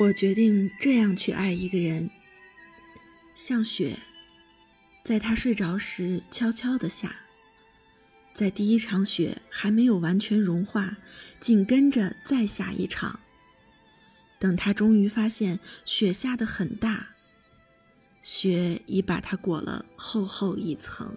我决定这样去爱一个人，像雪，在他睡着时悄悄地下，在第一场雪还没有完全融化，紧跟着再下一场。等他终于发现雪下的很大，雪已把它裹了厚厚一层。